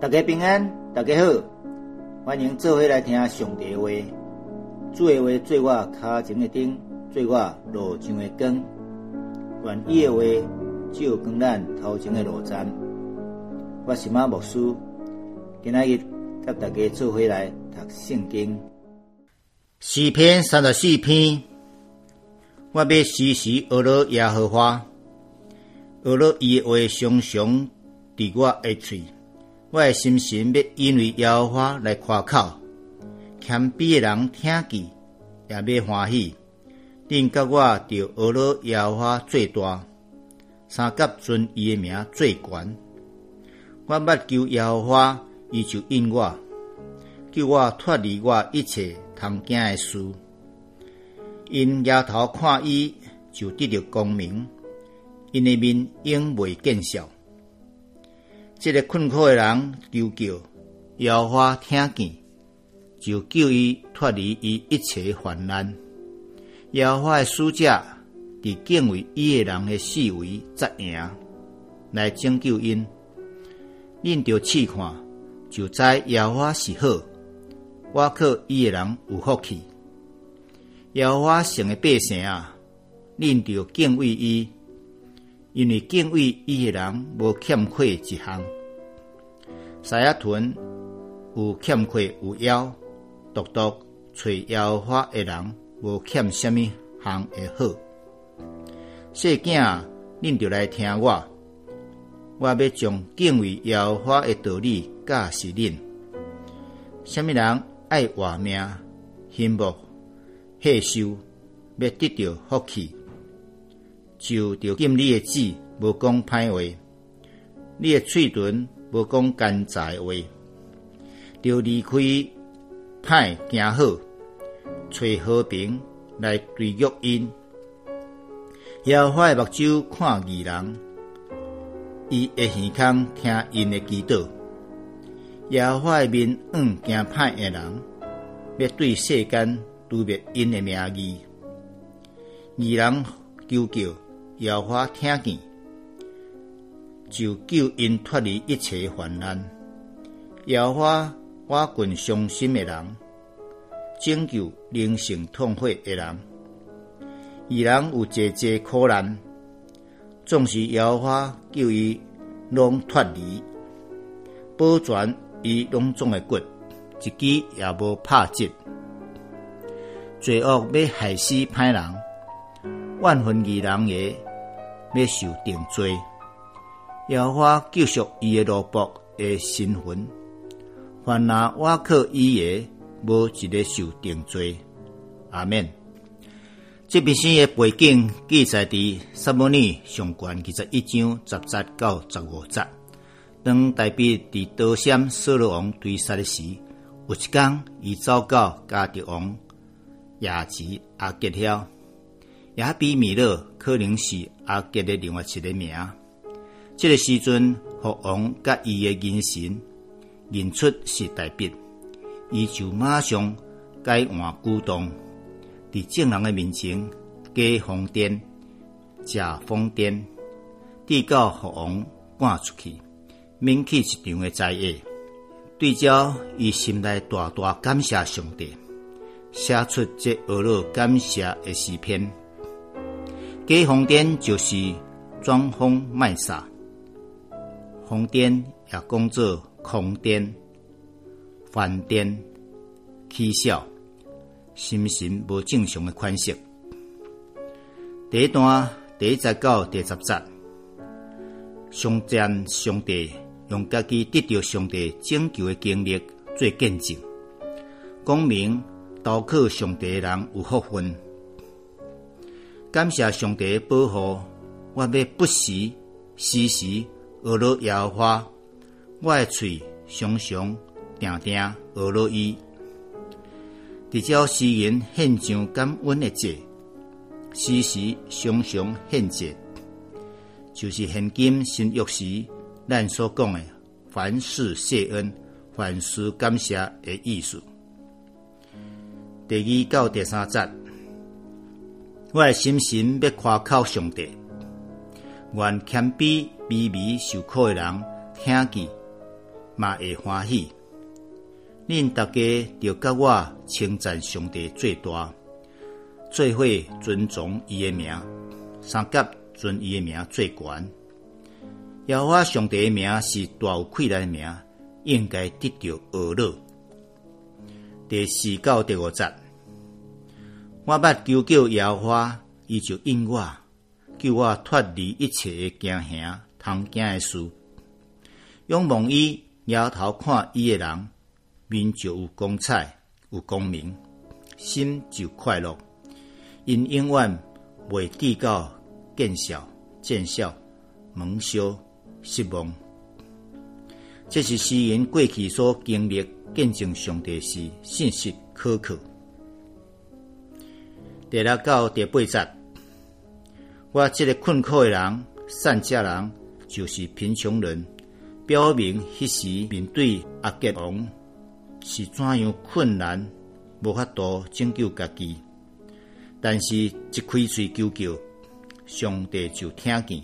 大家平安，大家好，欢迎做伙来听上帝话。主的话做我脚前的灯，做我路上的光。愿意的话照光咱头前的路盏。我是马牧师，今仔日甲大家做伙来读圣经。诗篇三十四篇，我要时时学了耶和华，学了伊的话常常伫我的嘴。我诶心神要因为耶和华来夸口，谦卑的人听见也要欢喜。恁甲我着学了耶和华最大，三甲尊伊的名最悬。我捌求耶和华，伊就应我，叫我脱离我一切通惊的事。因仰头看伊，就得到光明，因的面永未见笑。这个困苦的人求救，妖花听见，就救伊脱离伊一切患难。妖花的使者伫敬畏伊的人的四围扎营，来拯救因。恁着试看，就知妖花是好。我靠伊的人有福气。妖花成的百姓啊，恁着敬畏伊。因为敬畏伊的人无欠亏一项，沙亚屯有欠亏有妖，独独找妖花的人无欠什么项会好。细囝，恁着来听我，我要将敬畏妖花的道理教示恁。什么人爱活命、幸福、享受，要得到福气？就着禁你的嘴，无讲歹话；你的嘴唇无讲奸诈话，着离开歹行好，找和平来追约因。耶和华的目睭看义人，伊会耳孔听因的祈祷。耶和华的面硬惊歹的人，要对世间污蔑因的名义。义人求救。耶和华听见，就救因脱离一切患难。耶和华我群伤心的人，拯救灵性痛悔的人。伊人有节节苦难，总是耶和华救伊拢脱离，保全伊拢总的骨，一支也无拍折。罪恶要害死歹人，万分义人也。要受定罪，要我救赎伊的罗卜诶身份。凡那我靠伊诶，无一个受定罪。阿免。这篇诗的背景记载伫撒母尼上卷二十一章十节到十五节。当代表伫刀山扫罗王追杀诶时，有一天伊走到加迪王亚吉阿吉了。亚比米勒可能是阿杰的另外一个名。这个时阵，国王甲伊的元神认出是大笔，伊就马上改换鼓动，伫众人的面前假疯癫、假疯癫，递到国王赶出去，免去一场的灾厄。对照伊心内大大感谢上帝，写出这俄罗感谢的诗篇。假疯癫就是装疯卖傻，疯癫也讲做狂癫、犯癫、起笑，心神无正常的款式。第一段第一节到第十节，上战上帝用家己得到上帝拯救的经历做见证，讲明投靠上帝的人有福分。感谢上帝的保护，我要不时时时学罗耶和华，我的嘴常常定定学罗伊。伫照诗人献上感恩的节，时时常常献节，就是现今新约时咱所讲的凡事谢恩、凡事感谢的意思。第二到第三节。我的心神要夸口上帝，愿谦卑、卑微、受苦的人听见，嘛会欢喜。恁大家着甲我称赞上帝最大，最会尊重伊的名，三甲尊伊的名最悬。要我上帝的名是大有气来的名，应该得到恶乐。第四到第五节，我捌求救耶和华，伊就应我，救我脱离一切的惊吓、通惊的事。仰望伊，摇头看伊的人。面就有光彩，有光明，心就快乐。因永远未计较见笑、见笑、蒙羞、失望。这是诗人过去所经历见证上帝是信实可靠。第六到第八节，我这个困苦的人、善家人，就是贫穷人，表明迄时面对阿吉王。是怎样困难，无法度拯救家己，但是一开嘴求救，上帝就听见，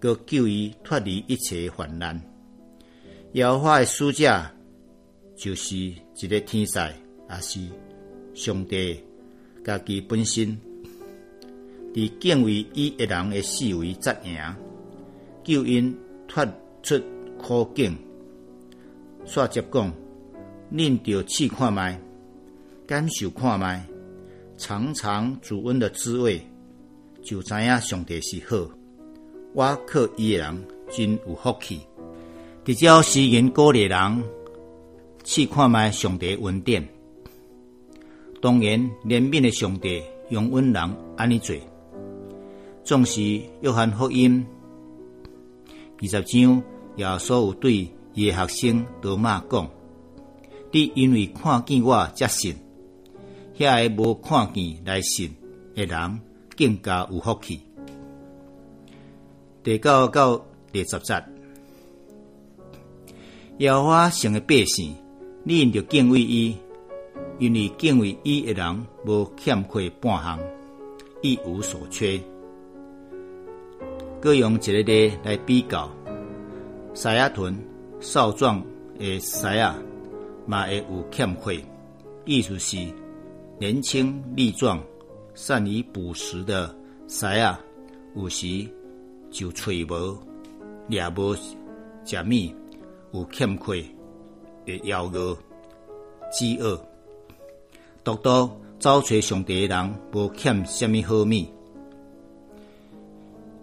佮救伊脱离一切患难。妖化的使者就是一个天才，也是上帝家己本身，伫敬畏伊一人的视为责赢，救因脱出苦境。煞接讲。恁着试看卖，感受看卖，尝尝主恩的滋味，就知影上帝是好。我靠伊诶人真有福气。直叫诗人鼓励人试看卖上帝恩典。当然，怜悯的上帝用恩人安尼做，总是约翰福音二十章耶稣有对伊的学生多马讲。你因为看见我才信，遐个无看见来信的人更加有福气。第九到第十节，耶和华成的百姓，你应着敬畏伊，因为敬畏伊的人无欠亏半项，一无所缺。各用一个例来比较，沙亚屯少壮的沙亚。嘛会有欠亏，意思是年轻力壮、善于捕食的狮啊，有时就喙无、掠无食物，有欠亏，会枵饿、饥饿。独独找找上帝的人，无欠什么好物。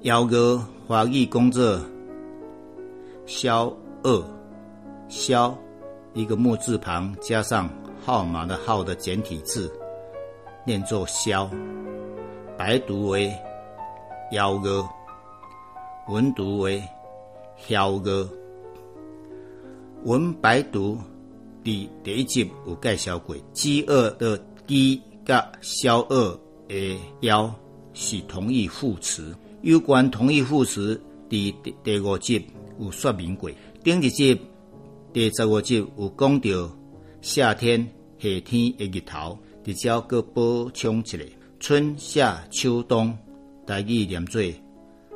枵饿，华语工作，消二，消。一个木字旁加上号码的号的简体字，念作“萧”，白读为“幺哥”，文读为“萧哥”。文白读第第一集有介绍过，饥饿的“饥”甲消饿的“枵”是同义副词。有关同义副词，第第五集有说明过。顶一集。第十五集有讲到夏天、夏天的日头，直接搁补充一下：春夏秋冬，大意念做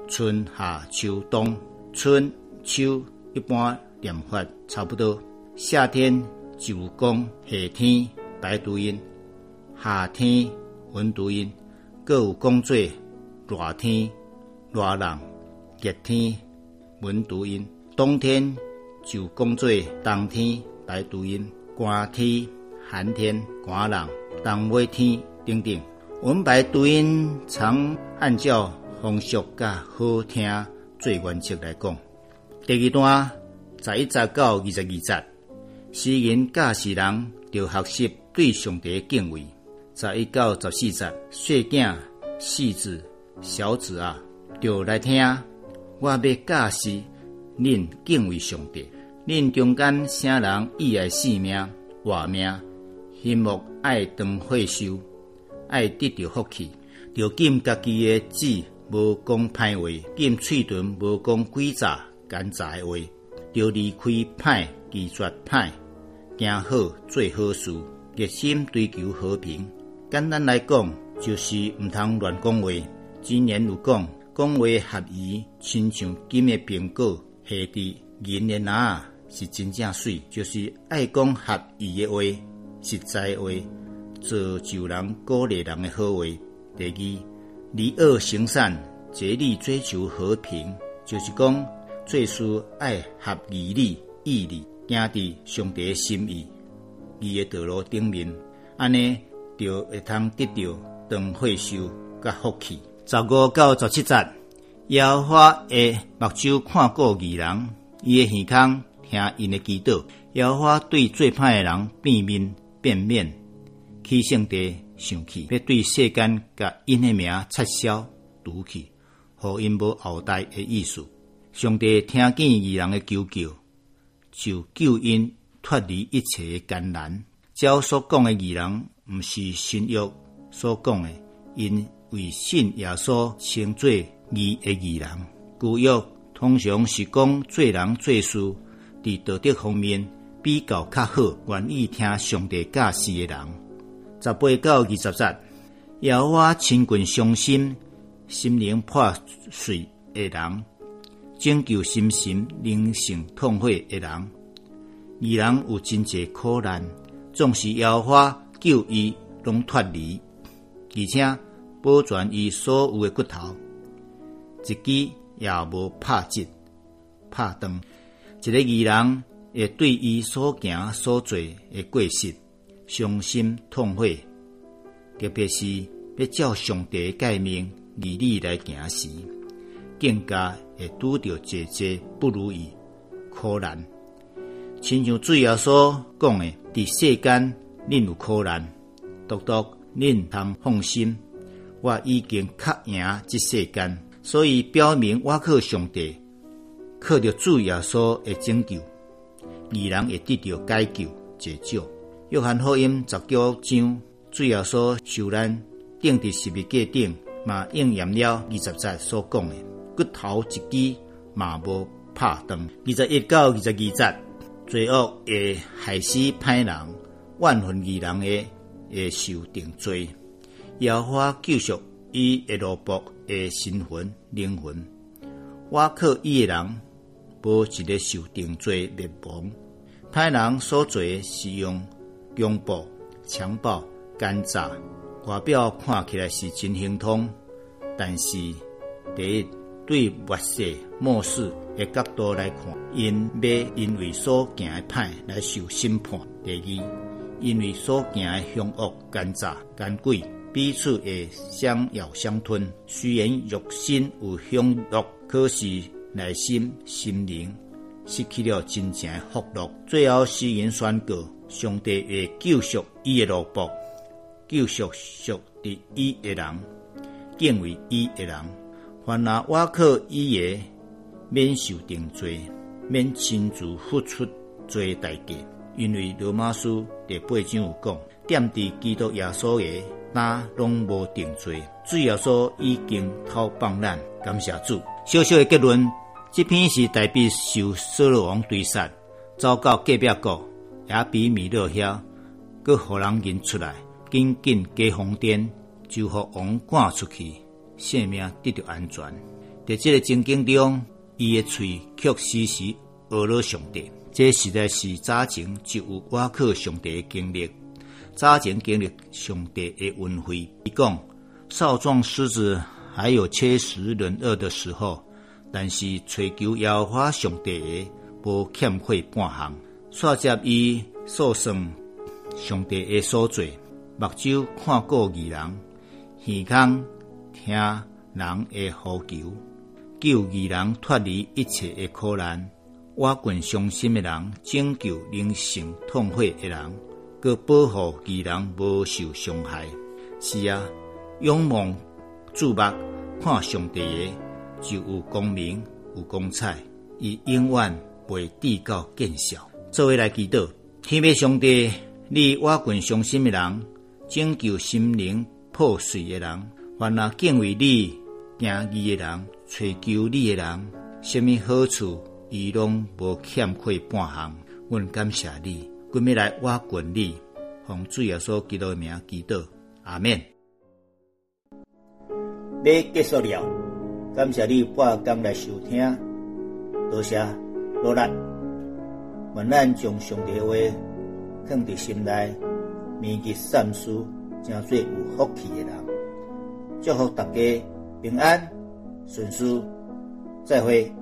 春夏秋冬。春秋一般念法差不多。夏天就讲夏天白读音，夏天文读音，各有讲做热天热人，热天文读音，冬天。就讲做冬天白读音，寒天寒天寒冷，冬尾天等等。文白读音常按照风俗甲好听做原则来讲。第二段十一节到二十二节，诗人教世人着学习对上帝敬畏。十一到十四节，细囝细子小子啊，着来听，我要教示恁敬畏上帝。恁中间啥人意爱性命、活命，心目爱当火烧，爱得到福气，着禁家己的嘴无讲歹话，禁喙唇无讲鬼诈奸诈的话，着离开歹，拒绝歹，行好做好事，热心追求和平。简单来讲，就是毋通乱讲话。今言有讲，讲话合宜，亲像金的苹果下伫银的哪。是真正水，就是爱讲合意的话，实在话，造就人、鼓励人的好话。第二，离恶行善，竭力追求和平，就是讲做事爱合义理、义理，行伫上帝诶心意、伊的道路顶面，安尼就会通得到长惠寿甲福气。十五到十七节，耶和华的目睭看过义人，伊诶耳孔听因诶祈祷。耶和华对最歹诶人变面变面，起性地生气，要对世间甲因诶名撤销除去，互因无后代诶意思。上帝听见义人诶求救，就救因脱离一切的艰难。照所讲的义人，毋是新约所讲的，因为信耶稣称做义的义人。旧约通常是讲做人做事伫道德方面比较较好，愿意听上帝教示的人。十八到二十节，要我亲近伤心、心灵破碎的人。拯救心神灵性痛悔的人，二人有真济苦难，总是妖花救伊拢脱离，而且保全伊所有的骨头，一支也无拍折、拍断。一个异人会对伊所行所做的过失伤心痛悔，特别是要照上帝诫命义理来行时。更加会拄着节节不如意苦难，亲像主要所讲的，伫世间恁有苦难，独独恁通放心，我已经克赢这世间，所以表明我靠上帝，靠着主要所的拯救，二人会得到解救解救。约翰福音十九章主要所受难，定伫十字架顶，嘛应验了二十节所讲的。骨头一支嘛无拍断。二十一到二十二节，罪恶会害死歹人，万分义人的会受定罪。要花救赎伊的罗卜诶身魂灵魂。我靠伊的人，无一个受定罪灭亡。歹人所做是用强暴、强暴、奸诈，外表看起来是真行通，但是第一。对末世末世的角度来看，因要因为所行的歹来受审判。第二，因为所行的凶恶、奸诈、奸诡，彼此会相咬相吞。虽然肉身有凶恶，可是内心心灵失去了真正的福乐。最后，诗人宣告：上帝会救赎伊的罗卜，救赎属伫伊的人，敬畏伊的人。凡那我靠伊个免受定罪，免亲自付出罪代价，因为罗马书第八章有讲，点伫基督耶稣个那拢无定罪，主耶稣已经偷放咱，感谢主。小小的结论，这篇是代表受扫罗王追杀，走到隔壁国也比米勒遐，佮互人认出来，紧紧加红殿，就互王赶出去。性命得到安全，在这个情景中，伊的喙却时时恶了上帝。这实在是早前就有我靠上帝的经历，早前经历上帝的恩惠。伊讲少壮狮子还有切实人恶的时候，但是追求妖华上帝的无欠亏半项，煞接伊所生上帝的所罪，目睭看过异人，耳孔。听人的呼求，救义人脱离一切的苦难，瓦滚伤心的人，拯救灵性痛悔的人，佮保护义人无受伤害。是啊，仰望注目看上帝的，就有光明有光彩，伊永远会递到见效。作为来祈祷，天父上帝，你瓦滚伤心的人，拯救心灵破碎的人。原来敬畏你、敬意的人、追求你的人，什么好处，伊拢无欠亏半项。阮感谢你，今日来我管你，从最后所记录的名祈祷阿免。要结束了，感谢你半工来收听，多谢努力。愿咱将上帝的话放伫心内，积记善事，成做有福气的人。祝福大家平安顺遂再会。